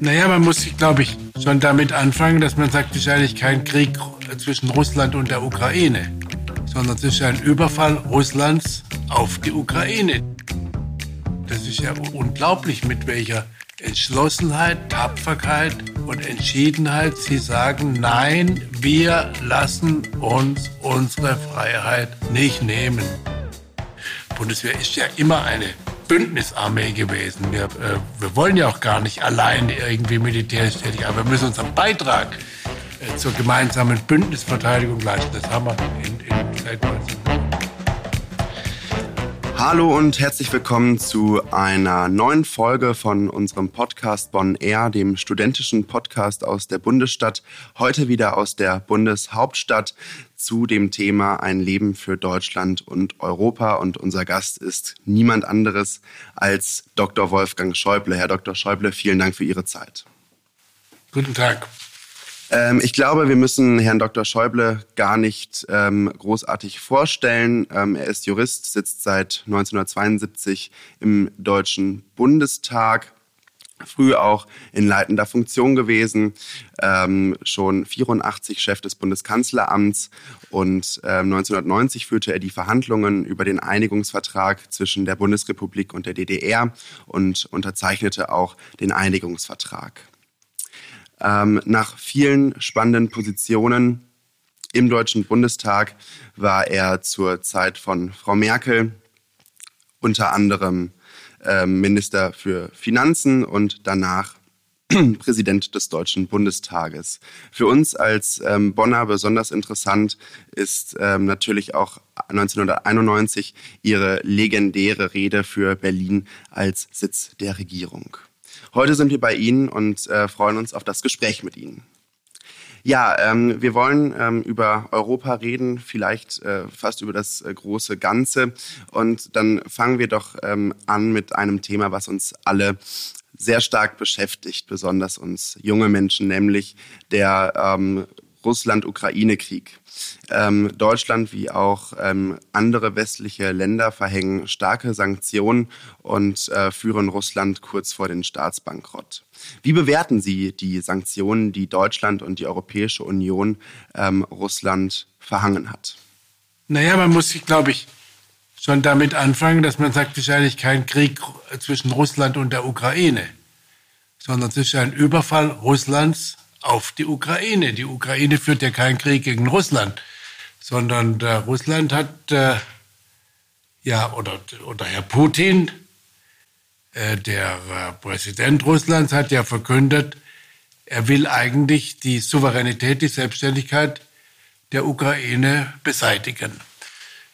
Naja, man muss, glaube ich, schon damit anfangen, dass man sagt, es ist eigentlich kein Krieg zwischen Russland und der Ukraine, sondern es ist ein Überfall Russlands auf die Ukraine. Das ist ja unglaublich, mit welcher Entschlossenheit, Tapferkeit und Entschiedenheit sie sagen, nein, wir lassen uns unsere Freiheit nicht nehmen. Bundeswehr ist ja immer eine Bündnisarmee gewesen. Wir, äh, wir wollen ja auch gar nicht allein irgendwie militärisch tätig, aber wir müssen unseren Beitrag äh, zur gemeinsamen Bündnisverteidigung leisten. Das haben wir in, in seit 19 Hallo und herzlich willkommen zu einer neuen Folge von unserem Podcast Bonn Air, dem studentischen Podcast aus der Bundesstadt. Heute wieder aus der Bundeshauptstadt zu dem Thema Ein Leben für Deutschland und Europa. Und unser Gast ist niemand anderes als Dr. Wolfgang Schäuble. Herr Dr. Schäuble, vielen Dank für Ihre Zeit. Guten Tag. Ähm, ich glaube, wir müssen Herrn Dr. Schäuble gar nicht ähm, großartig vorstellen. Ähm, er ist Jurist, sitzt seit 1972 im Deutschen Bundestag. Früh auch in leitender Funktion gewesen, ähm, schon 84 Chef des Bundeskanzleramts und ähm, 1990 führte er die Verhandlungen über den Einigungsvertrag zwischen der Bundesrepublik und der DDR und unterzeichnete auch den Einigungsvertrag. Ähm, nach vielen spannenden Positionen im Deutschen Bundestag war er zur Zeit von Frau Merkel unter anderem äh, Minister für Finanzen und danach Präsident des Deutschen Bundestages. Für uns als ähm, Bonner besonders interessant ist ähm, natürlich auch 1991 ihre legendäre Rede für Berlin als Sitz der Regierung. Heute sind wir bei Ihnen und äh, freuen uns auf das Gespräch mit Ihnen. Ja, ähm, wir wollen ähm, über Europa reden, vielleicht äh, fast über das äh, große Ganze. Und dann fangen wir doch ähm, an mit einem Thema, was uns alle sehr stark beschäftigt, besonders uns junge Menschen, nämlich der ähm, Russland-Ukraine-Krieg. Ähm, Deutschland wie auch ähm, andere westliche Länder verhängen starke Sanktionen und äh, führen Russland kurz vor den Staatsbankrott. Wie bewerten Sie die Sanktionen, die Deutschland und die Europäische Union ähm, Russland verhangen hat? Naja, man muss sich, glaube ich, schon damit anfangen, dass man sagt, eigentlich kein Krieg zwischen Russland und der Ukraine, sondern es ist ein Überfall Russlands auf die Ukraine. Die Ukraine führt ja keinen Krieg gegen Russland, sondern äh, Russland hat, äh, ja, oder, oder Herr Putin, äh, der äh, Präsident Russlands, hat ja verkündet, er will eigentlich die Souveränität, die Selbstständigkeit der Ukraine beseitigen.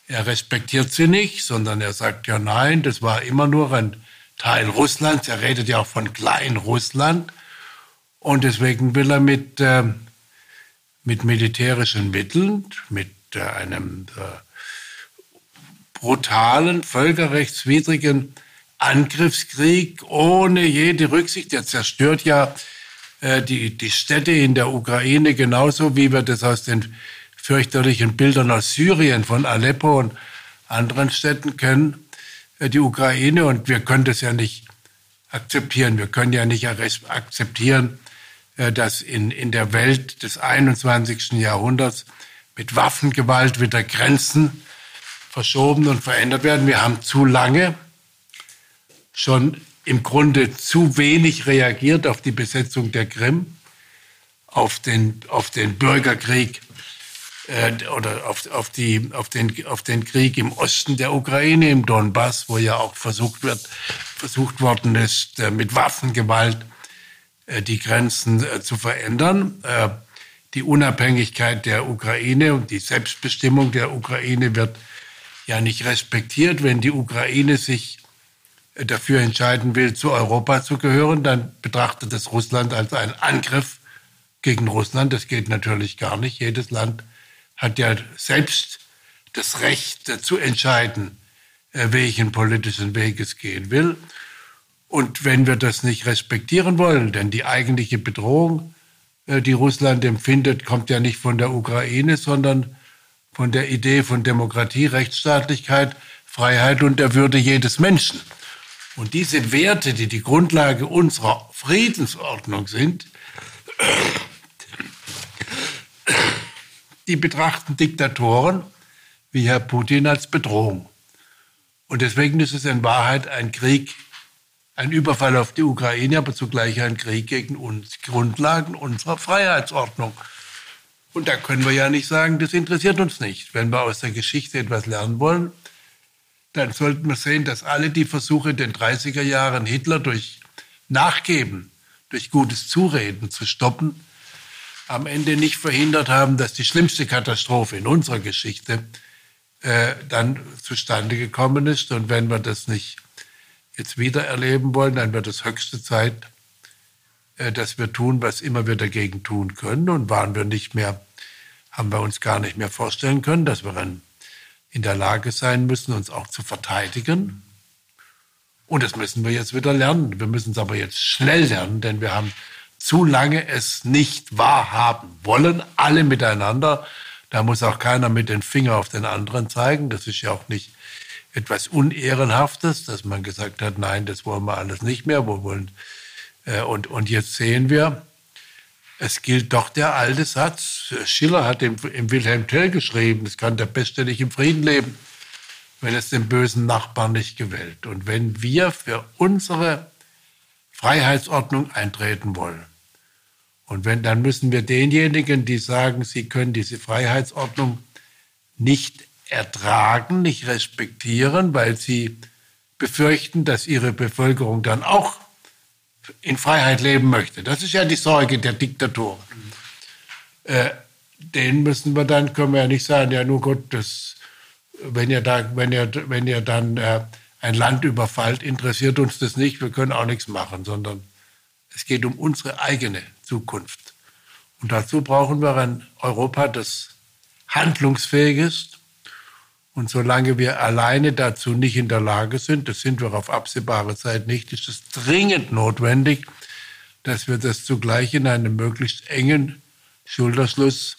Er respektiert sie nicht, sondern er sagt ja nein, das war immer nur ein Teil Russlands. Er redet ja auch von Klein-Russland. Und deswegen will er mit, äh, mit militärischen Mitteln, mit äh, einem äh, brutalen, völkerrechtswidrigen Angriffskrieg ohne jede Rücksicht, der zerstört ja äh, die, die Städte in der Ukraine genauso, wie wir das aus den fürchterlichen Bildern aus Syrien von Aleppo und anderen Städten kennen, äh, die Ukraine. Und wir können das ja nicht akzeptieren. Wir können ja nicht akzeptieren, dass in, in der Welt des 21. Jahrhunderts mit Waffengewalt wieder Grenzen verschoben und verändert werden. Wir haben zu lange schon im Grunde zu wenig reagiert auf die Besetzung der Krim, auf den, auf den Bürgerkrieg äh, oder auf, auf, die, auf, den, auf den Krieg im Osten der Ukraine, im Donbass, wo ja auch versucht, wird, versucht worden ist, äh, mit Waffengewalt äh, die Grenzen äh, zu verändern. Äh, die Unabhängigkeit der Ukraine und die Selbstbestimmung der Ukraine wird ja nicht respektiert. Wenn die Ukraine sich dafür entscheiden will, zu Europa zu gehören, dann betrachtet es Russland als einen Angriff gegen Russland. Das geht natürlich gar nicht. Jedes Land hat ja selbst das Recht zu entscheiden, welchen politischen Weg es gehen will. Und wenn wir das nicht respektieren wollen, denn die eigentliche Bedrohung, äh, die Russland empfindet, kommt ja nicht von der Ukraine, sondern von der Idee von Demokratie, Rechtsstaatlichkeit, Freiheit und der Würde jedes Menschen. Und diese Werte, die die Grundlage unserer Friedensordnung sind, die betrachten Diktatoren wie Herr Putin als Bedrohung. Und deswegen ist es in Wahrheit ein Krieg, ein Überfall auf die Ukraine, aber zugleich ein Krieg gegen uns, Grundlagen unserer Freiheitsordnung. Und da können wir ja nicht sagen, das interessiert uns nicht. Wenn wir aus der Geschichte etwas lernen wollen, dann sollten wir sehen, dass alle die Versuche in den 30er Jahren Hitler durch Nachgeben, durch gutes Zureden zu stoppen, am Ende nicht verhindert haben, dass die schlimmste Katastrophe in unserer Geschichte äh, dann zustande gekommen ist. Und wenn wir das nicht jetzt wieder erleben wollen, dann wird es höchste Zeit, äh, dass wir tun, was immer wir dagegen tun können. Und waren wir nicht mehr, haben wir uns gar nicht mehr vorstellen können, dass wir dann in der Lage sein müssen, uns auch zu verteidigen. Und das müssen wir jetzt wieder lernen. Wir müssen es aber jetzt schnell lernen, denn wir haben zu lange es nicht wahrhaben wollen, alle miteinander. Da muss auch keiner mit den Finger auf den anderen zeigen. Das ist ja auch nicht etwas Unehrenhaftes, dass man gesagt hat, nein, das wollen wir alles nicht mehr. Wir wollen, äh, und, und jetzt sehen wir, es gilt doch der alte Satz. Schiller hat im, im Wilhelm Tell geschrieben, es kann der Beste nicht im Frieden leben, wenn es den bösen Nachbarn nicht gewählt. Und wenn wir für unsere Freiheitsordnung eintreten wollen, und wenn, dann müssen wir denjenigen, die sagen, sie können diese Freiheitsordnung nicht ertragen, nicht respektieren, weil sie befürchten, dass ihre Bevölkerung dann auch in Freiheit leben möchte. Das ist ja die Sorge der Diktatoren. Äh, den müssen wir dann, können wir ja nicht sagen, ja nur Gott, das, wenn ihr da, wenn ihr, wenn ihr dann äh, ein Land überfallt, interessiert uns das nicht, wir können auch nichts machen, sondern es geht um unsere eigene Zukunft. Und dazu brauchen wir ein Europa, das handlungsfähig ist. Und solange wir alleine dazu nicht in der Lage sind, das sind wir auf absehbare Zeit nicht, ist es dringend notwendig, dass wir das zugleich in einem möglichst engen Schulterschluss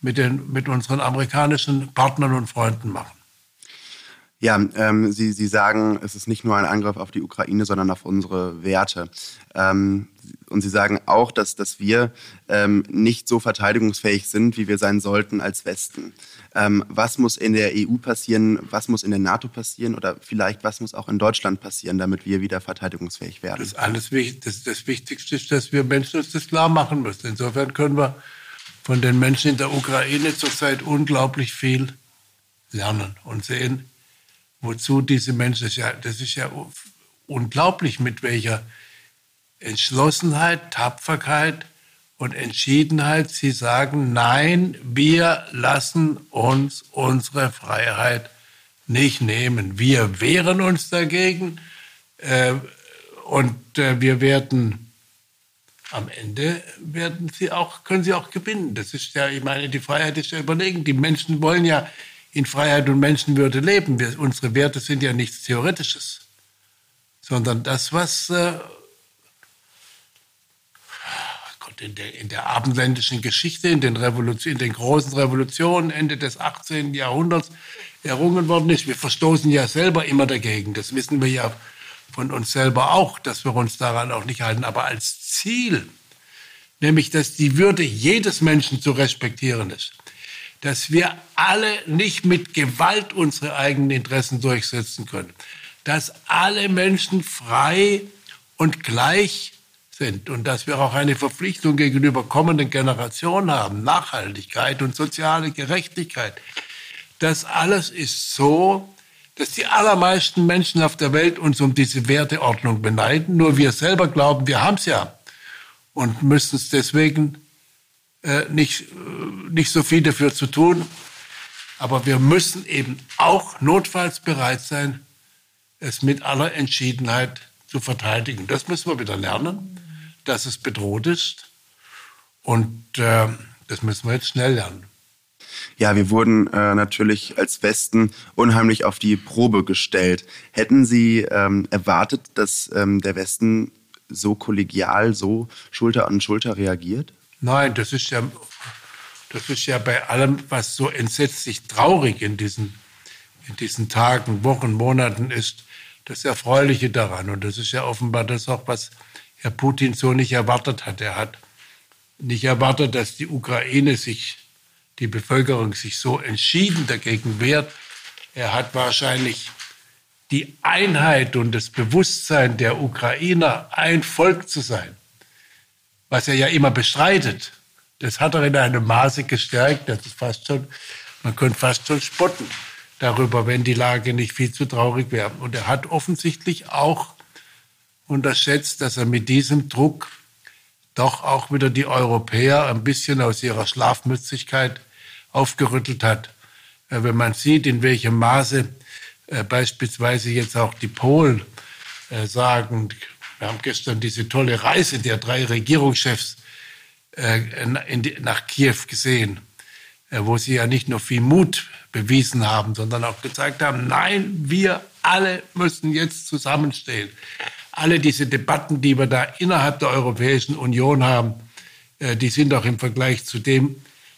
mit, den, mit unseren amerikanischen Partnern und Freunden machen. Ja, ähm, Sie, Sie sagen, es ist nicht nur ein Angriff auf die Ukraine, sondern auf unsere Werte. Ähm, und Sie sagen auch, dass, dass wir ähm, nicht so verteidigungsfähig sind, wie wir sein sollten als Westen. Ähm, was muss in der EU passieren, was muss in der NATO passieren oder vielleicht was muss auch in Deutschland passieren, damit wir wieder verteidigungsfähig werden? Das, alles, das, das Wichtigste ist, dass wir Menschen uns das klar machen müssen. Insofern können wir von den Menschen in der Ukraine zurzeit unglaublich viel lernen und sehen, wozu diese Menschen, das ist ja, das ist ja unglaublich, mit welcher Entschlossenheit, Tapferkeit und Entschiedenheit sie sagen, nein, wir lassen uns unsere Freiheit nicht nehmen. Wir wehren uns dagegen äh, und äh, wir werden am Ende werden sie auch, können sie auch gewinnen. Das ist ja, ich meine, die Freiheit ist ja überlegen. Die Menschen wollen ja in Freiheit und Menschenwürde leben. Wir, unsere Werte sind ja nichts Theoretisches, sondern das, was äh, in, der, in der abendländischen Geschichte, in den, Revolution, in den großen Revolutionen Ende des 18. Jahrhunderts errungen worden ist. Wir verstoßen ja selber immer dagegen. Das wissen wir ja von uns selber auch, dass wir uns daran auch nicht halten. Aber als Ziel, nämlich dass die Würde jedes Menschen zu respektieren ist, dass wir alle nicht mit Gewalt unsere eigenen Interessen durchsetzen können, dass alle Menschen frei und gleich sind und dass wir auch eine Verpflichtung gegenüber kommenden Generationen haben, Nachhaltigkeit und soziale Gerechtigkeit. Das alles ist so, dass die allermeisten Menschen auf der Welt uns um diese Werteordnung beneiden. Nur wir selber glauben, wir haben es ja und müssen es deswegen äh, nicht, äh, nicht so viel dafür zu tun. Aber wir müssen eben auch notfalls bereit sein, es mit aller Entschiedenheit zu verteidigen. Das müssen wir wieder lernen, dass es bedroht ist. Und äh, das müssen wir jetzt schnell lernen. Ja, wir wurden äh, natürlich als Westen unheimlich auf die Probe gestellt. Hätten Sie ähm, erwartet, dass ähm, der Westen so kollegial, so Schulter an Schulter reagiert? Nein, das ist ja, das ist ja bei allem, was so entsetzlich traurig in diesen, in diesen Tagen, Wochen, Monaten ist, das Erfreuliche daran. Und das ist ja offenbar das auch, was Herr Putin so nicht erwartet hat. Er hat nicht erwartet, dass die Ukraine sich, die Bevölkerung sich so entschieden dagegen wehrt. Er hat wahrscheinlich die Einheit und das Bewusstsein der Ukrainer, ein Volk zu sein, was er ja immer bestreitet, das hat er in einem Maße gestärkt, das ist fast schon, man könnte fast schon spotten darüber, wenn die Lage nicht viel zu traurig wäre. Und er hat offensichtlich auch unterschätzt, dass er mit diesem Druck doch auch wieder die Europäer ein bisschen aus ihrer Schlafmützigkeit aufgerüttelt hat. Äh, wenn man sieht, in welchem Maße äh, beispielsweise jetzt auch die Polen äh, sagen, wir haben gestern diese tolle Reise der drei Regierungschefs nach Kiew gesehen, wo sie ja nicht nur viel Mut bewiesen haben, sondern auch gezeigt haben, nein, wir alle müssen jetzt zusammenstehen. Alle diese Debatten, die wir da innerhalb der Europäischen Union haben, die sind auch im Vergleich zu dem,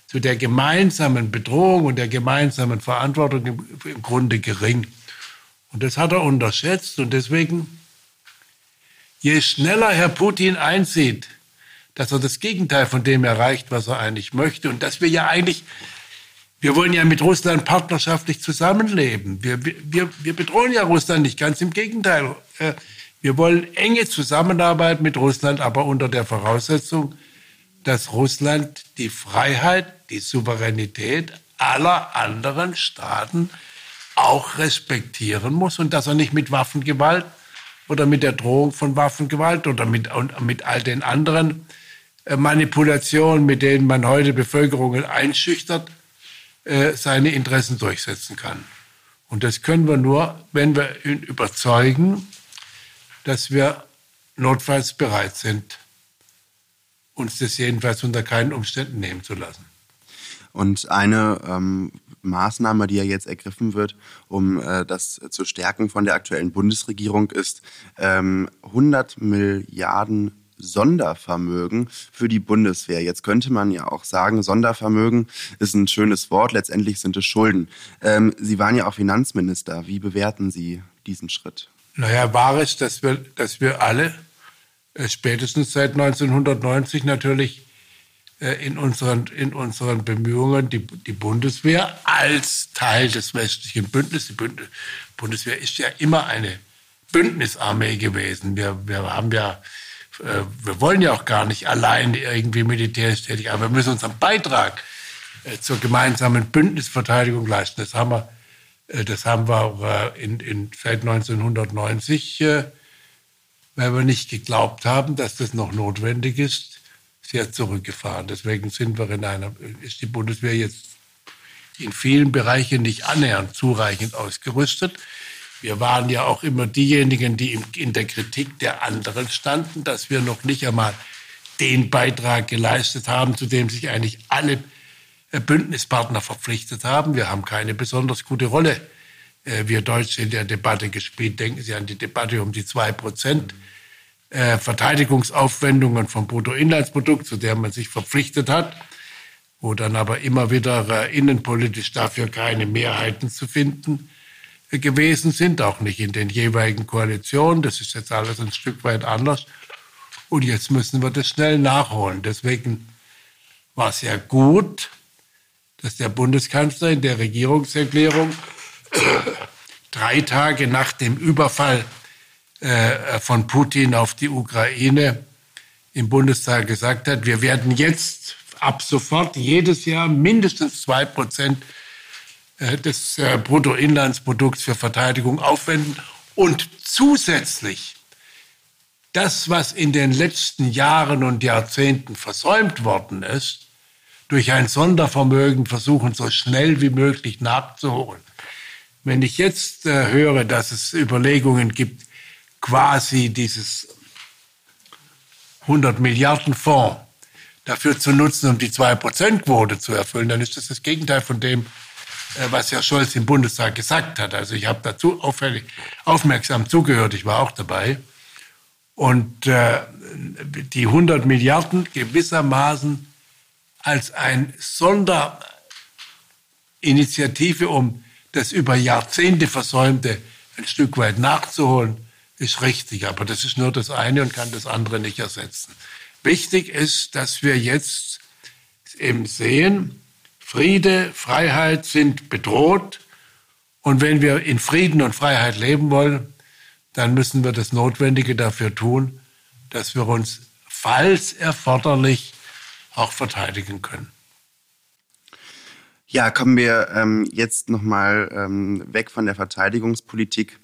zu der gemeinsamen Bedrohung und der gemeinsamen Verantwortung im, im Grunde gering. Und das hat er unterschätzt. Und deswegen, je schneller Herr Putin einsieht, dass er das Gegenteil von dem erreicht, was er eigentlich möchte, und dass wir ja eigentlich, wir wollen ja mit Russland partnerschaftlich zusammenleben. Wir, wir, wir bedrohen ja Russland nicht, ganz im Gegenteil. Äh, wir wollen enge Zusammenarbeit mit Russland, aber unter der Voraussetzung, dass Russland die Freiheit, die Souveränität aller anderen Staaten auch respektieren muss und dass er nicht mit Waffengewalt oder mit der Drohung von Waffengewalt oder mit, mit all den anderen äh, Manipulationen, mit denen man heute Bevölkerungen einschüchtert, äh, seine Interessen durchsetzen kann. Und das können wir nur, wenn wir ihn überzeugen, dass wir notfalls bereit sind, uns das jedenfalls unter keinen Umständen nehmen zu lassen. Und eine ähm, Maßnahme, die ja jetzt ergriffen wird, um äh, das zu stärken von der aktuellen Bundesregierung, ist ähm, 100 Milliarden Sondervermögen für die Bundeswehr. Jetzt könnte man ja auch sagen, Sondervermögen ist ein schönes Wort, letztendlich sind es Schulden. Ähm, Sie waren ja auch Finanzminister. Wie bewerten Sie diesen Schritt? Naja, wahr ist, dass wir, dass wir alle äh, spätestens seit 1990 natürlich in unseren, in unseren Bemühungen, die, die Bundeswehr als Teil des westlichen Bündnisses, die Bundeswehr ist ja immer eine Bündnisarmee gewesen. Wir, wir haben ja, äh, wir wollen ja auch gar nicht allein irgendwie militärisch tätig, aber wir müssen unseren Beitrag äh, zur gemeinsamen Bündnisverteidigung leisten. Das haben wir, das haben wir in, in, seit 1990, weil wir nicht geglaubt haben, dass das noch notwendig ist, sehr zurückgefahren. Deswegen sind wir in einer, ist die Bundeswehr jetzt in vielen Bereichen nicht annähernd zureichend ausgerüstet. Wir waren ja auch immer diejenigen, die in der Kritik der anderen standen, dass wir noch nicht einmal den Beitrag geleistet haben, zu dem sich eigentlich alle äh, Bündnispartner verpflichtet haben. Wir haben keine besonders gute Rolle, äh, wir Deutsche in der Debatte gespielt. Denken Sie an die Debatte um die zwei Prozent. Mhm äh, Verteidigungsaufwendungen vom Bruttoinlandsprodukt, zu der man sich verpflichtet hat, wo dann aber immer wieder äh, innenpolitisch dafür keine Mehrheiten zu finden äh, gewesen sind, auch nicht in den jeweiligen Koalitionen. Das ist jetzt alles ein Stück weit anders. Und jetzt müssen wir das schnell nachholen. Deswegen war es ja gut, dass der Bundeskanzler in der Regierungserklärung drei Tage nach dem Überfall äh, von Putin auf die Ukraine im Bundestag gesagt hat, wir werden jetzt ab sofort jedes Jahr mindestens zwei Prozent äh, des äh, Bruttoinlandsprodukts für Verteidigung aufwenden und zusätzlich das, was in den letzten Jahren und Jahrzehnten versäumt worden ist, durch ein Sondervermögen versuchen, so schnell wie möglich nachzuholen. Wenn ich jetzt höre, dass es Überlegungen gibt, quasi dieses 100 Milliarden Fonds dafür zu nutzen, um die 2%-Quote zu erfüllen, dann ist das das Gegenteil von dem, äh, was Herr Scholz im Bundestag gesagt hat. Also ich habe dazu auffällig, aufmerksam zugehört, ich war auch dabei. Und äh, die 100 Milliarden gewissermaßen als eine Sonderinitiative, um das über Jahrzehnte versäumte ein Stück weit nachzuholen, ist richtig. Aber das ist nur das eine und kann das andere nicht ersetzen. Wichtig ist, dass wir jetzt eben sehen, Friede, Freiheit sind bedroht. Und wenn wir in Frieden und Freiheit leben wollen, dann müssen wir das Notwendige dafür tun, dass wir uns, falls erforderlich, auch verteidigen können. Ja, kommen wir ähm, jetzt nochmal ähm, weg von der Verteidigungspolitik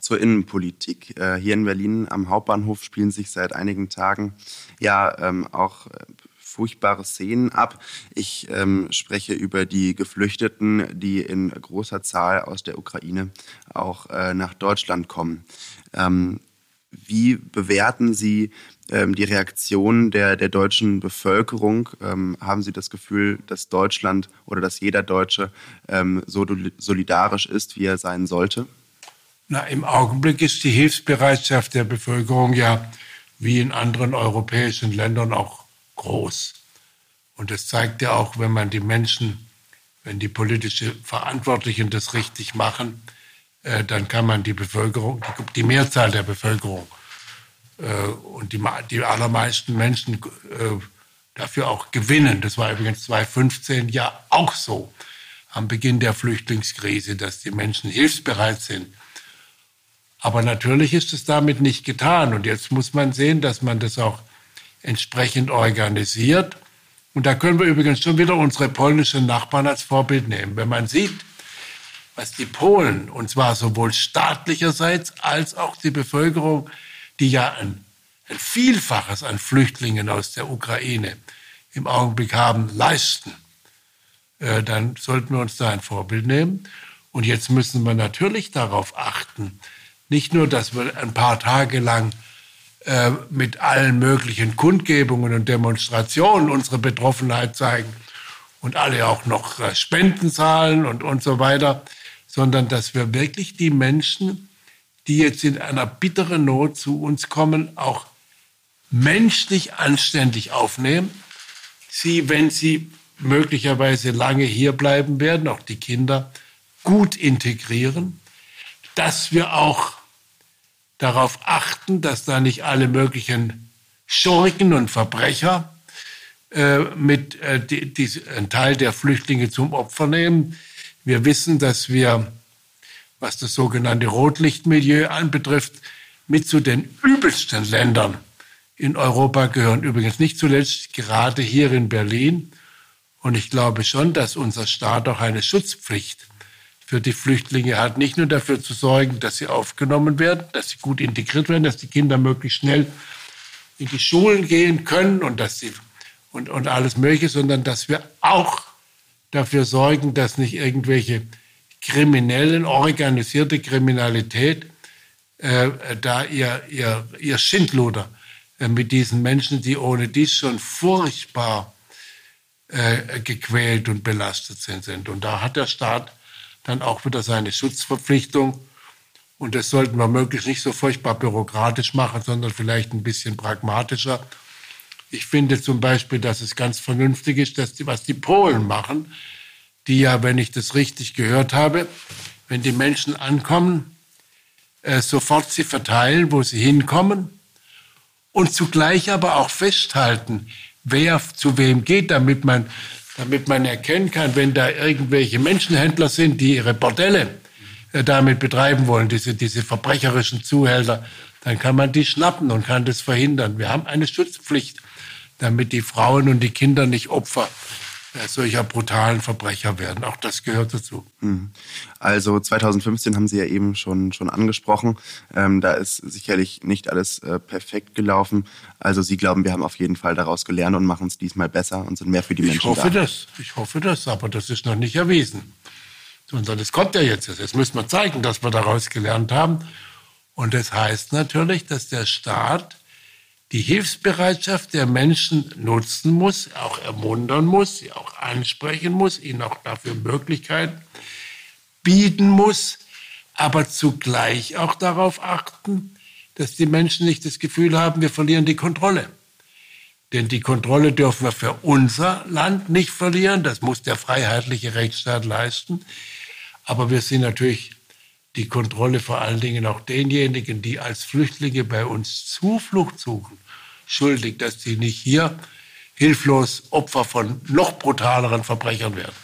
zur Innenpolitik. Äh, hier in Berlin am Hauptbahnhof spielen sich seit einigen Tagen ja ähm, auch äh, furchtbare Szenen ab. Ich ähm, spreche über die Geflüchteten, die in großer Zahl aus der Ukraine auch äh, nach Deutschland kommen. Ähm, wie bewerten Sie die Reaktion der, der deutschen Bevölkerung? Haben Sie das Gefühl, dass Deutschland oder dass jeder Deutsche so solidarisch ist, wie er sein sollte? Na, im Augenblick ist die Hilfsbereitschaft der Bevölkerung ja wie in anderen europäischen Ländern auch groß. Und das zeigt ja auch, wenn man die Menschen, wenn die politischen Verantwortlichen das richtig machen, äh, dann kann man die Bevölkerung, die, Mehrzahl der Bevölkerung äh, und die, die allermeisten Menschen äh, dafür auch gewinnen. Das war übrigens 2015 ja auch so am Beginn der Flüchtlingskrise, dass die Menschen hilfsbereit sind. Aber natürlich ist es damit nicht getan. Und jetzt muss man sehen, dass man das auch entsprechend organisiert. Und da können wir übrigens schon wieder unsere polnischen Nachbarn als Vorbild nehmen. Wenn man sieht, was die Polen, und zwar sowohl staatlicherseits als auch die Bevölkerung, die ja ein, ein Vielfaches an Flüchtlingen aus der Ukraine im Augenblick haben, leisten, äh, dann sollten wir uns da ein Vorbild nehmen. Und jetzt müssen wir natürlich darauf achten, nicht nur, dass wir ein paar Tage lang äh, mit allen möglichen Kundgebungen und Demonstrationen unsere Betroffenheit zeigen und alle auch noch äh, Spenden zahlen und, und so weiter, sondern dass wir wirklich die Menschen, die jetzt in einer bitteren Not zu uns kommen, auch menschlich anständig aufnehmen. Sie, wenn sie möglicherweise lange hier bleiben werden, auch die Kinder, gut integrieren, dass wir auch darauf achten, dass da nicht alle möglichen Schurken und Verbrecher äh, mit äh, die, die, einen Teil der Flüchtlinge zum Opfer nehmen. Wir wissen, dass wir, was das sogenannte Rotlichtmilieu anbetrifft, mit zu den übelsten Ländern in Europa gehören. Übrigens nicht zuletzt gerade hier in Berlin. Und ich glaube schon, dass unser Staat auch eine Schutzpflicht für die Flüchtlinge hat. Nicht nur dafür zu sorgen, dass sie aufgenommen werden, dass sie gut integriert werden, dass die Kinder möglichst schnell in die Schulen gehen können und dass sie und, und alles Mögliche, sondern dass wir auch dafür sorgen, dass nicht irgendwelche kriminellen, organisierte Kriminalität äh, da ihr, ihr, ihr Schindluder äh, mit diesen Menschen, die ohne dies schon furchtbar äh, gequält und belastet sind, sind. Und da hat der Staat dann auch wieder seine Schutzverpflichtung. Und das sollten wir möglichst nicht so furchtbar bürokratisch machen, sondern vielleicht ein bisschen pragmatischer ich finde zum Beispiel, dass es ganz vernünftig ist, dass die, was die Polen machen, die ja, wenn ich das richtig gehört habe, wenn die Menschen ankommen, äh, sofort sie verteilen, wo sie hinkommen und zugleich aber auch festhalten, wer zu wem geht, damit man, damit man erkennen kann, wenn da irgendwelche Menschenhändler sind, die ihre Bordelle äh, damit betreiben wollen, diese, diese verbrecherischen Zuhälter, dann kann man die schnappen und kann das verhindern. Wir haben eine Schutzpflicht damit die Frauen und die Kinder nicht Opfer solcher brutalen Verbrecher werden. Auch das gehört dazu. Mhm. Also 2015 haben Sie ja eben schon, schon angesprochen. Ähm, da ist sicherlich nicht alles äh, perfekt gelaufen. Also Sie glauben, wir haben auf jeden Fall daraus gelernt und machen es diesmal besser und sind mehr für die Menschen ich hoffe da. Das. Ich hoffe das, aber das ist noch nicht erwiesen. Sondern das kommt ja jetzt. Jetzt müssen wir zeigen, dass wir daraus gelernt haben. Und das heißt natürlich, dass der Staat die Hilfsbereitschaft der Menschen nutzen muss, auch ermuntern muss, sie auch ansprechen muss, ihnen auch dafür Möglichkeiten bieten muss, aber zugleich auch darauf achten, dass die Menschen nicht das Gefühl haben, wir verlieren die Kontrolle. Denn die Kontrolle dürfen wir für unser Land nicht verlieren, das muss der freiheitliche Rechtsstaat leisten. Aber wir sind natürlich die Kontrolle vor allen Dingen auch denjenigen, die als Flüchtlinge bei uns Zuflucht suchen, schuldig, dass sie nicht hier hilflos Opfer von noch brutaleren Verbrechern werden.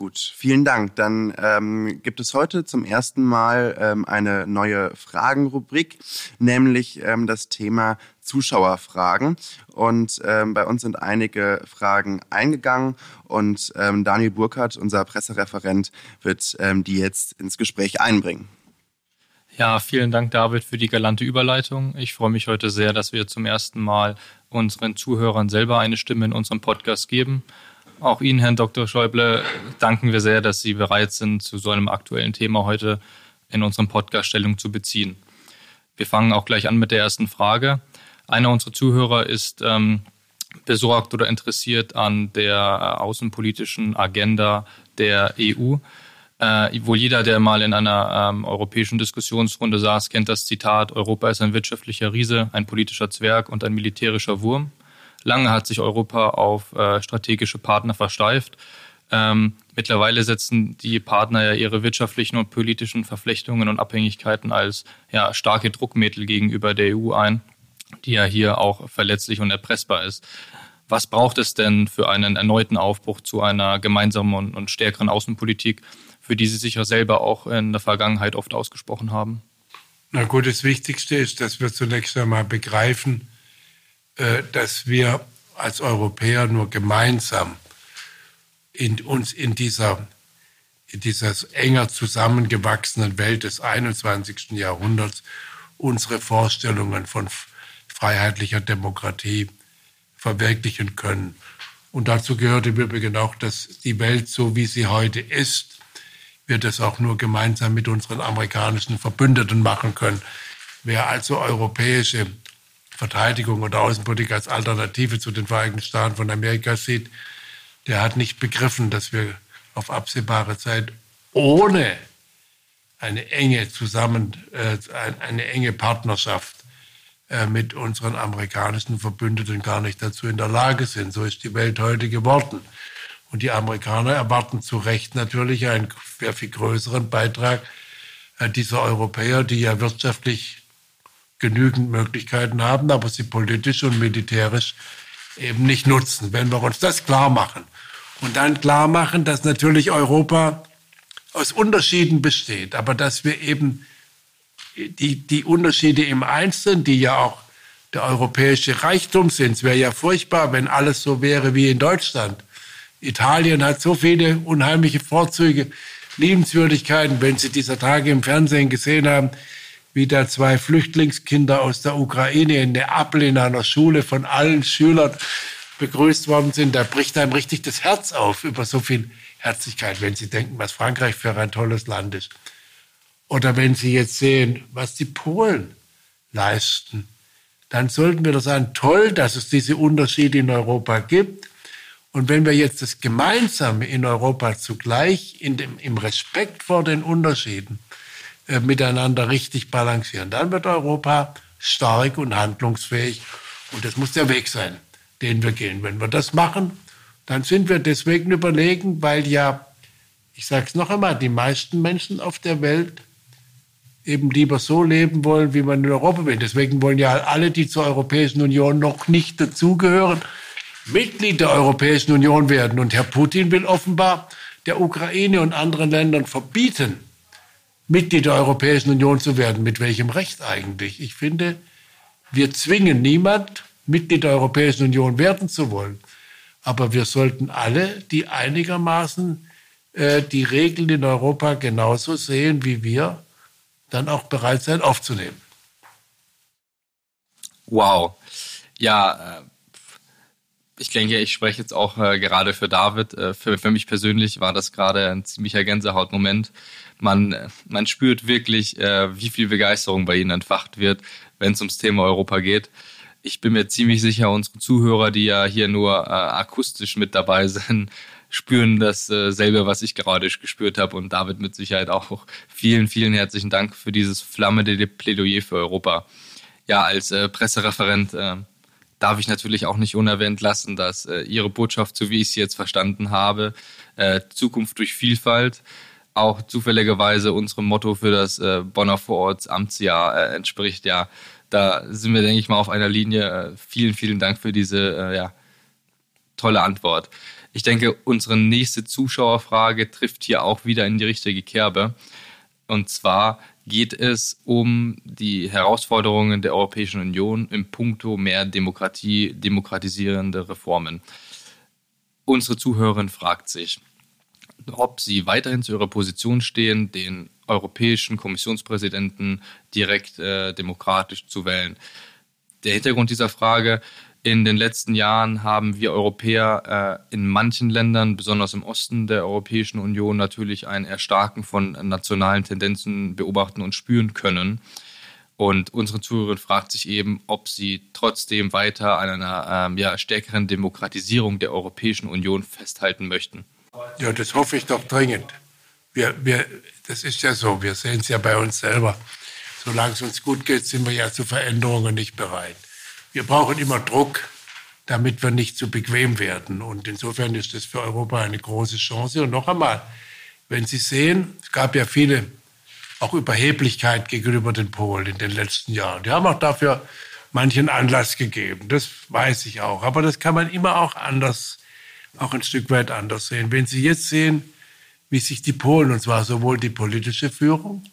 Gut, vielen Dank. Dann ähm, gibt es heute zum ersten Mal ähm, eine neue Fragenrubrik, nämlich ähm, das Thema Zuschauerfragen. Und ähm, bei uns sind einige Fragen eingegangen und ähm, Daniel Burkhardt, unser Pressereferent, wird ähm, die jetzt ins Gespräch einbringen. Ja, vielen Dank, David, für die galante Überleitung. Ich freue mich heute sehr, dass wir zum ersten Mal unseren Zuhörern selber eine Stimme in unserem Podcast geben. Auch Ihnen, Herrn Dr. Schäuble, danken wir sehr, dass Sie bereit sind, zu so einem aktuellen Thema heute in unserem Podcast Stellung zu beziehen. Wir fangen auch gleich an mit der ersten Frage. Einer unserer Zuhörer ist ähm, besorgt oder interessiert an der äh, außenpolitischen Agenda der EU. Äh, wohl jeder, der mal in einer ähm, europäischen Diskussionsrunde saß, kennt das Zitat, Europa ist ein wirtschaftlicher Riese, ein politischer Zwerg und ein militärischer Wurm. Lange hat sich Europa auf äh, strategische Partner versteift. Ähm, mittlerweile setzen die Partner ja ihre wirtschaftlichen und politischen Verflechtungen und Abhängigkeiten als ja, starke Druckmittel gegenüber der EU ein, die ja hier auch verletzlich und erpressbar ist. Was braucht es denn für einen erneuten Aufbruch zu einer gemeinsamen und, und stärkeren Außenpolitik, für die Sie sich ja selber auch in der Vergangenheit oft ausgesprochen haben? Na gut, das Wichtigste ist, dass wir zunächst einmal begreifen, äh, dass wir als Europäer nur gemeinsam in uns in dieser, in dieser enger zusammengewachsenen Welt des 21. Jahrhunderts unsere Vorstellungen von freiheitlicher Demokratie verwirklichen können. Und dazu gehört im Übrigen auch, dass die Welt so, wie sie heute ist, wir das auch nur gemeinsam mit unseren amerikanischen Verbündeten machen können. Wer also europäische Verteidigung oder Außenpolitik als Alternative zu den Vereinigten Staaten von Amerika sieht, der hat nicht begriffen, dass wir auf absehbare Zeit ohne eine enge zusammen, äh, eine enge Partnerschaft äh, mit unseren amerikanischen Verbündeten gar nicht dazu in der Lage sind. So ist die Welt heute geworden. Und die Amerikaner erwarten zu Recht natürlich einen sehr viel größeren Beitrag äh, dieser Europäer, die ja wirtschaftlich genügend Möglichkeiten haben, aber sie politisch und militärisch eben nicht nutzen. Wenn wir uns das klar machen und dann klar machen, dass natürlich Europa aus Unterschieden besteht, aber dass wir eben die, die Unterschiede im Einzelnen, die ja auch der europäische Reichtum sind, es wäre ja furchtbar, wenn alles so wäre wie in Deutschland. Italien hat so viele unheimliche Vorzüge, Liebenswürdigkeiten, wenn Sie dieser Tage im Fernsehen gesehen haben, wie da zwei Flüchtlingskinder aus der Ukraine in Neapel in einer Schule von allen Schülern begrüßt worden sind. Da bricht einem richtig das Herz auf über so viel Herzlichkeit, wenn Sie denken, was Frankreich für ein tolles Land ist. Oder wenn Sie jetzt sehen, was die Polen leisten, dann sollten wir doch sagen, toll, dass es diese Unterschiede in Europa gibt. Und wenn wir jetzt das Gemeinsame in Europa zugleich in dem, im Respekt vor den Unterschieden äh, miteinander richtig balancieren. Dann wird Europa stark und handlungsfähig. Und das muss der Weg sein, den wir gehen. Wenn wir das machen, dann sind wir deswegen überlegen, weil ja, ich sage es noch einmal, die meisten Menschen auf der Welt eben lieber so leben wollen, wie man in Europa will. Deswegen wollen ja alle, die zur Europäischen Union noch nicht dazugehören, Mitglied der Europäischen Union werden. Und Herr Putin will offenbar der Ukraine und anderen Ländern verbieten, Mitglied der Europäischen Union zu werden. Mit welchem Recht eigentlich? Ich finde, wir zwingen niemand, Mitglied der Europäischen Union werden zu wollen. Aber wir sollten alle, die einigermaßen äh, die Regeln in Europa genauso sehen wie wir, dann auch bereit sein, aufzunehmen. Wow. Ja, äh, ich denke, ich spreche jetzt auch äh, gerade für David. Äh, für, für mich persönlich war das gerade ein ziemlicher Gänsehautmoment man, man spürt wirklich, äh, wie viel Begeisterung bei ihnen entfacht wird, wenn es ums Thema Europa geht. Ich bin mir ziemlich sicher, unsere Zuhörer, die ja hier nur äh, akustisch mit dabei sind, spüren dasselbe, äh, was ich gerade gespürt habe und David mit Sicherheit auch. Vielen, vielen herzlichen Dank für dieses flammende Plädoyer für Europa. Ja, als äh, Pressereferent äh, darf ich natürlich auch nicht unerwähnt lassen, dass äh, Ihre Botschaft, so wie ich sie jetzt verstanden habe, äh, Zukunft durch Vielfalt, auch zufälligerweise unserem Motto für das äh, Bonner Vorortsamtsjahr äh, entspricht. Ja, da sind wir, denke ich mal, auf einer Linie. Äh, vielen, vielen Dank für diese äh, ja, tolle Antwort. Ich denke, unsere nächste Zuschauerfrage trifft hier auch wieder in die richtige Kerbe. Und zwar geht es um die Herausforderungen der Europäischen Union im Punkto mehr Demokratie, demokratisierende Reformen. Unsere Zuhörerin fragt sich, ob sie weiterhin zu ihrer Position stehen, den europäischen Kommissionspräsidenten direkt äh, demokratisch zu wählen. Der Hintergrund dieser Frage, in den letzten Jahren haben wir Europäer äh, in manchen Ländern, besonders im Osten der Europäischen Union, natürlich ein Erstarken von nationalen Tendenzen beobachten und spüren können. Und unsere Zuhörerin fragt sich eben, ob sie trotzdem weiter an einer ähm, ja, stärkeren Demokratisierung der Europäischen Union festhalten möchten. Ja, das hoffe ich doch dringend. Wir, wir, das ist ja so, wir sehen es ja bei uns selber. Solange es uns gut geht, sind wir ja zu Veränderungen nicht bereit. Wir brauchen immer Druck, damit wir nicht zu bequem werden. Und insofern ist das für Europa eine große Chance. Und noch einmal, wenn Sie sehen, es gab ja viele auch Überheblichkeit gegenüber den Polen in den letzten Jahren. Die haben auch dafür manchen Anlass gegeben. Das weiß ich auch. Aber das kann man immer auch anders auch ein Stück weit anders sehen. Wenn Sie jetzt sehen, wie sich die Polen, und zwar sowohl die politische Führung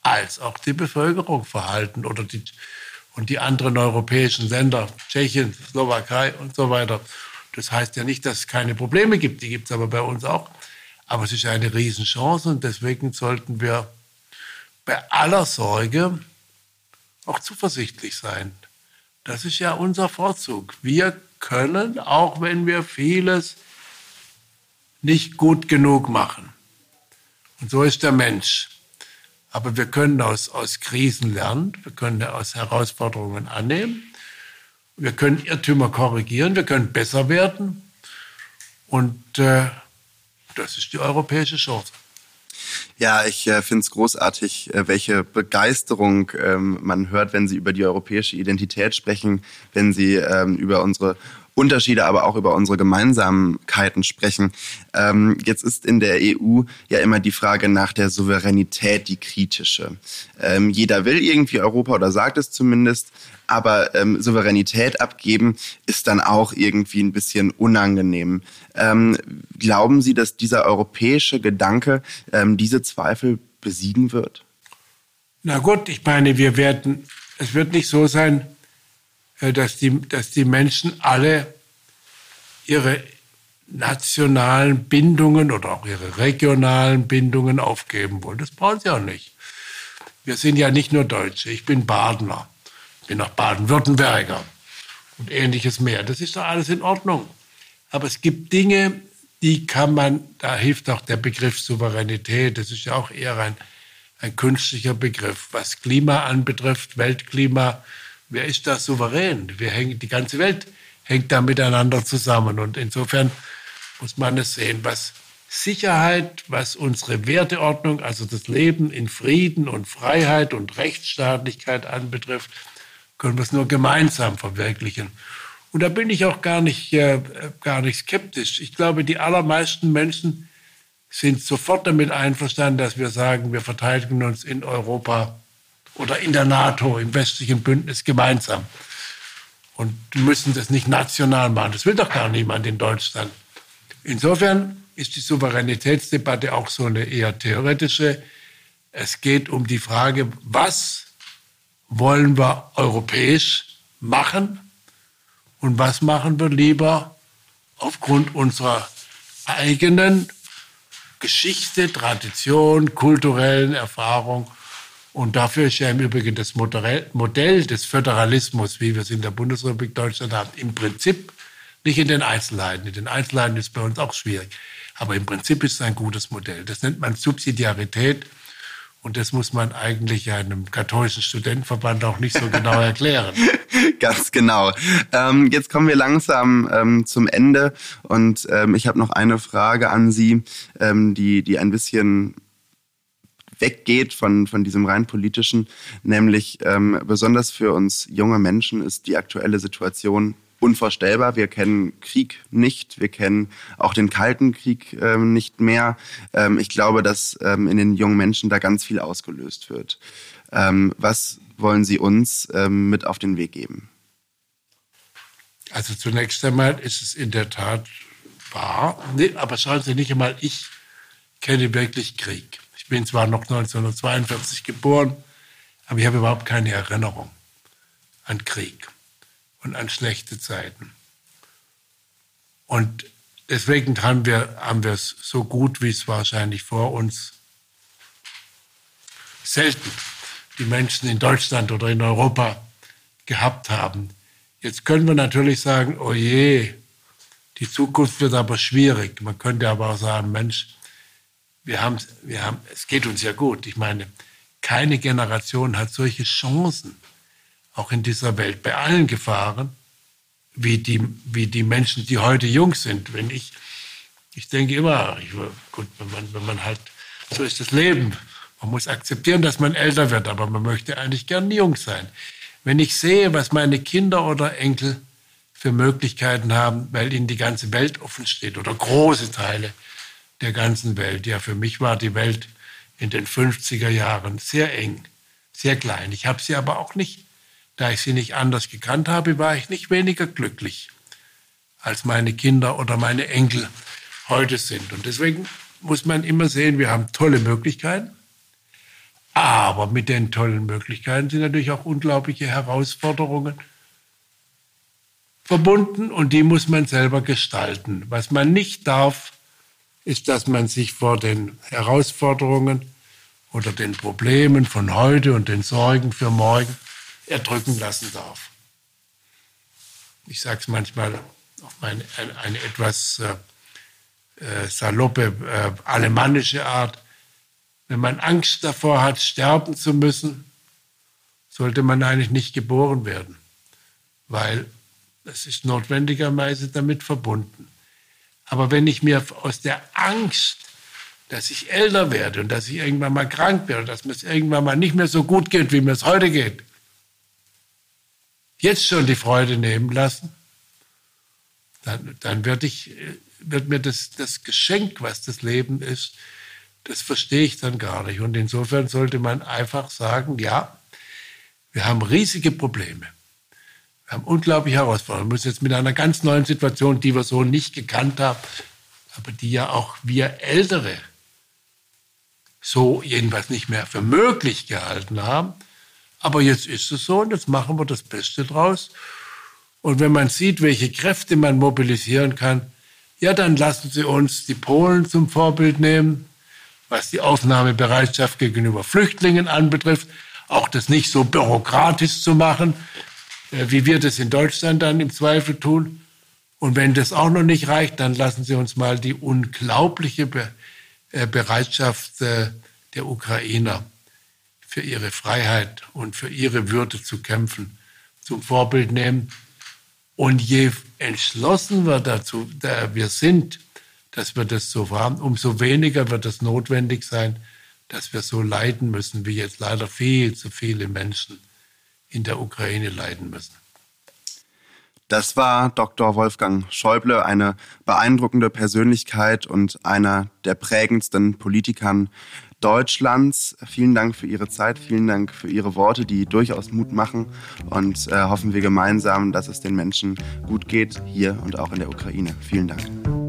als auch die Bevölkerung verhalten oder die, und die anderen europäischen Länder, Tschechien, Slowakei und so weiter. Das heißt ja nicht, dass es keine Probleme gibt, die gibt es aber bei uns auch. Aber es ist eine Riesenchance und deswegen sollten wir bei aller Sorge auch zuversichtlich sein. Das ist ja unser Vorzug. Wir können, auch wenn wir vieles nicht gut genug machen. Und so ist der Mensch. Aber wir können aus, aus Krisen lernen, wir können aus Herausforderungen annehmen, wir können Irrtümer korrigieren, wir können besser werden. Und äh, das ist die europäische Chance. Ja, ich äh, finde es großartig, äh, welche Begeisterung ähm, man hört, wenn Sie über die europäische Identität sprechen, wenn Sie ähm, über unsere Unterschiede, aber auch über unsere Gemeinsamkeiten sprechen. Ähm, jetzt ist in der EU ja immer die Frage nach der Souveränität die kritische. Ähm, jeder will irgendwie Europa oder sagt es zumindest, aber ähm, Souveränität abgeben ist dann auch irgendwie ein bisschen unangenehm. Ähm, glauben Sie, dass dieser europäische Gedanke ähm, diese Zweifel besiegen wird? Na gut, ich meine, wir werden, es wird nicht so sein, dass die, dass die Menschen alle ihre nationalen Bindungen oder auch ihre regionalen Bindungen aufgeben wollen. Das brauchen sie auch nicht. Wir sind ja nicht nur Deutsche. Ich bin Badener, bin auch Baden-Württemberger und ähnliches mehr. Das ist doch alles in Ordnung. Aber es gibt Dinge, die kann man, da hilft auch der Begriff Souveränität. Das ist ja auch eher ein, ein künstlicher Begriff. Was Klima anbetrifft, Weltklima, wer ist da souverän? Wir hängen, die ganze Welt hängt da miteinander zusammen. Und insofern muss man es sehen, was Sicherheit, was unsere Werteordnung, also das Leben in Frieden und Freiheit und Rechtsstaatlichkeit anbetrifft, können wir es nur gemeinsam verwirklichen. Und da bin ich auch gar nicht, äh, gar nicht skeptisch. Ich glaube, die allermeisten Menschen sind sofort damit einverstanden, dass wir sagen, wir verteidigen uns in Europa oder in der NATO, im westlichen Bündnis gemeinsam. Und müssen das nicht national machen. Das will doch gar niemand in Deutschland. Insofern ist die Souveränitätsdebatte auch so eine eher theoretische. Es geht um die Frage, was wollen wir europäisch machen und was machen wir lieber aufgrund unserer eigenen Geschichte, Tradition, kulturellen Erfahrung und dafür ist ja im Übrigen das Modell des Föderalismus, wie wir es in der Bundesrepublik Deutschland haben, im Prinzip nicht in den Einzelheiten. In den Einzelheiten ist es bei uns auch schwierig. Aber im Prinzip ist es ein gutes Modell. Das nennt man Subsidiarität. Und das muss man eigentlich einem katholischen Studentenverband auch nicht so genau erklären. Ganz genau. Ähm, jetzt kommen wir langsam ähm, zum Ende und ähm, ich habe noch eine Frage an Sie, ähm, die, die ein bisschen weggeht von, von diesem rein politischen, nämlich ähm, besonders für uns junge Menschen ist die aktuelle Situation unvorstellbar. Wir kennen Krieg nicht, wir kennen auch den Kalten Krieg ähm, nicht mehr. Ähm, ich glaube, dass ähm, in den jungen Menschen da ganz viel ausgelöst wird. Ähm, was wollen Sie uns ähm, mit auf den Weg geben? Also zunächst einmal ist es in der Tat wahr, nee, aber schauen Sie nicht einmal, ich kenne wirklich Krieg. Ich bin zwar noch 1942 geboren, aber ich habe überhaupt keine Erinnerung an Krieg und an schlechte Zeiten. Und deswegen haben wir, haben es so gut, wie es wahrscheinlich vor uns selten die Menschen in Deutschland oder in Europa gehabt haben. Jetzt können wir natürlich sagen, oh je, die Zukunft wird aber schwierig. Man könnte aber auch sagen, Mensch, wir haben, wir haben, es geht uns ja gut. Ich meine, keine Generation hat solche Chancen, auch in dieser Welt, bei allen Gefahren, wie die, wie die Menschen, die heute jung sind. Wenn ich, ich denke immer, ich, gut, wenn man, wenn man halt, so ist das Leben. Man muss akzeptieren, dass man älter wird, aber man möchte eigentlich gern jung sein. Wenn ich sehe, was meine Kinder oder Enkel für Möglichkeiten haben, weil ihnen die ganze Welt offen steht oder große Teile der ganzen Welt. Ja, für mich war die Welt in den 50er Jahren sehr eng, sehr klein. Ich habe sie aber auch nicht, da ich sie nicht anders gekannt habe, war ich nicht weniger glücklich, als meine Kinder oder meine Enkel heute sind. Und deswegen muss man immer sehen, wir haben tolle Möglichkeiten. Aber mit den tollen Möglichkeiten sind natürlich auch unglaubliche Herausforderungen verbunden und die muss man selber gestalten. Was man nicht darf, ist, dass man sich vor den Herausforderungen oder den Problemen von heute und den Sorgen für morgen erdrücken lassen darf. Ich sage es manchmal auf meine, eine, etwas äh, äh, saloppe, äh, alemannische Art. Wenn man Angst davor hat, sterben zu müssen, sollte man eigentlich nicht geboren werden, weil es ist notwendigerweise damit verbunden. Aber wenn ich mir aus der Angst, dass ich älter werde und dass ich irgendwann mal krank werde, dass mir es irgendwann mal nicht mehr so gut geht, wie mir es heute geht, jetzt schon die Freude nehmen lassen, dann, dann wird, ich, wird mir das, das Geschenk, was das Leben ist, das verstehe ich dann gar nicht. Und insofern sollte man einfach sagen, ja, wir haben riesige Probleme. Wir haben unglaubliche Herausforderungen. Wir müssen jetzt mit einer ganz neuen Situation, die wir so nicht gekannt haben, aber die ja auch wir Ältere so jedenfalls nicht mehr für möglich gehalten haben. Aber jetzt ist es so und jetzt machen wir das Beste draus. Und wenn man sieht, welche Kräfte man mobilisieren kann, ja, dann lassen Sie uns die Polen zum Vorbild nehmen was die Aufnahmebereitschaft gegenüber Flüchtlingen anbetrifft, auch das nicht so bürokratisch zu machen, wie wir das in Deutschland dann im Zweifel tun. Und wenn das auch noch nicht reicht, dann lassen Sie uns mal die unglaubliche äh, Bereitschaft äh, der Ukrainer für ihre Freiheit und für ihre Würde zu kämpfen zum Vorbild nehmen. Und je entschlossener dazu wir sind, dass wir das so haben, umso weniger wird es notwendig sein, dass wir so leiden müssen, wie jetzt leider viel zu viele Menschen in der Ukraine leiden müssen. Das war Dr. Wolfgang Schäuble, eine beeindruckende Persönlichkeit und einer der prägendsten Politikern Deutschlands. Vielen Dank für Ihre Zeit, vielen Dank für Ihre Worte, die durchaus Mut machen und äh, hoffen wir gemeinsam, dass es den Menschen gut geht, hier und auch in der Ukraine. Vielen Dank.